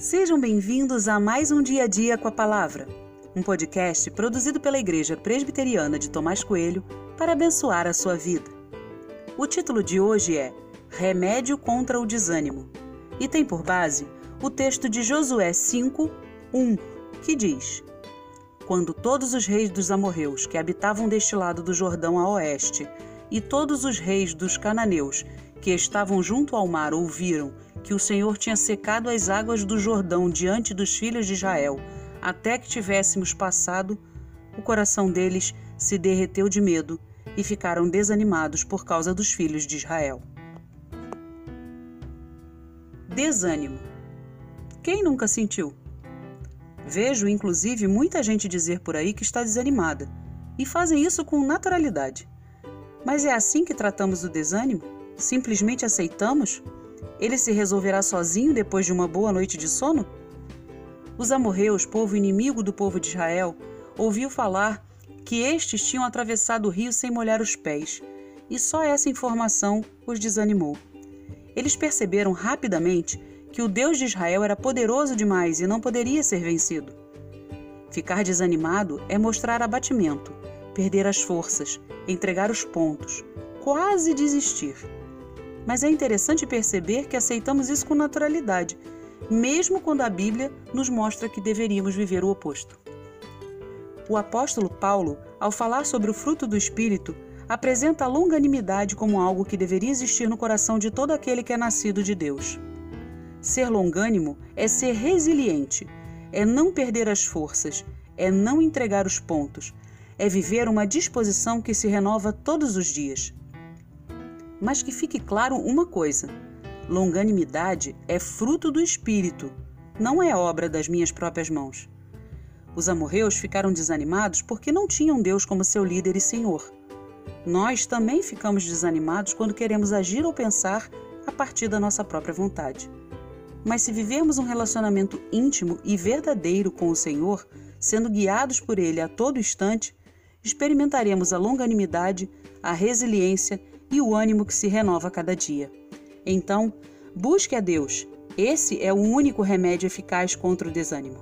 Sejam bem-vindos a mais um Dia a Dia com a Palavra, um podcast produzido pela Igreja Presbiteriana de Tomás Coelho para abençoar a sua vida. O título de hoje é Remédio contra o Desânimo e tem por base o texto de Josué 5, 1, que diz: Quando todos os reis dos amorreus que habitavam deste lado do Jordão a oeste e todos os reis dos cananeus que estavam junto ao mar ouviram que o Senhor tinha secado as águas do Jordão diante dos filhos de Israel, até que tivéssemos passado, o coração deles se derreteu de medo e ficaram desanimados por causa dos filhos de Israel. Desânimo. Quem nunca sentiu? Vejo, inclusive, muita gente dizer por aí que está desanimada, e fazem isso com naturalidade. Mas é assim que tratamos o desânimo? Simplesmente aceitamos? Ele se resolverá sozinho depois de uma boa noite de sono? Os amorreus, povo inimigo do povo de Israel, ouviu falar que estes tinham atravessado o rio sem molhar os pés, e só essa informação os desanimou. Eles perceberam rapidamente que o Deus de Israel era poderoso demais e não poderia ser vencido. Ficar desanimado é mostrar abatimento, perder as forças, entregar os pontos, quase desistir. Mas é interessante perceber que aceitamos isso com naturalidade, mesmo quando a Bíblia nos mostra que deveríamos viver o oposto. O apóstolo Paulo, ao falar sobre o fruto do Espírito, apresenta a longanimidade como algo que deveria existir no coração de todo aquele que é nascido de Deus. Ser longânimo é ser resiliente, é não perder as forças, é não entregar os pontos, é viver uma disposição que se renova todos os dias. Mas que fique claro uma coisa: longanimidade é fruto do Espírito, não é obra das minhas próprias mãos. Os amorreus ficaram desanimados porque não tinham Deus como seu líder e senhor. Nós também ficamos desanimados quando queremos agir ou pensar a partir da nossa própria vontade. Mas se vivermos um relacionamento íntimo e verdadeiro com o Senhor, sendo guiados por Ele a todo instante, experimentaremos a longanimidade, a resiliência e o ânimo que se renova a cada dia. Então, busque a Deus. Esse é o único remédio eficaz contra o desânimo.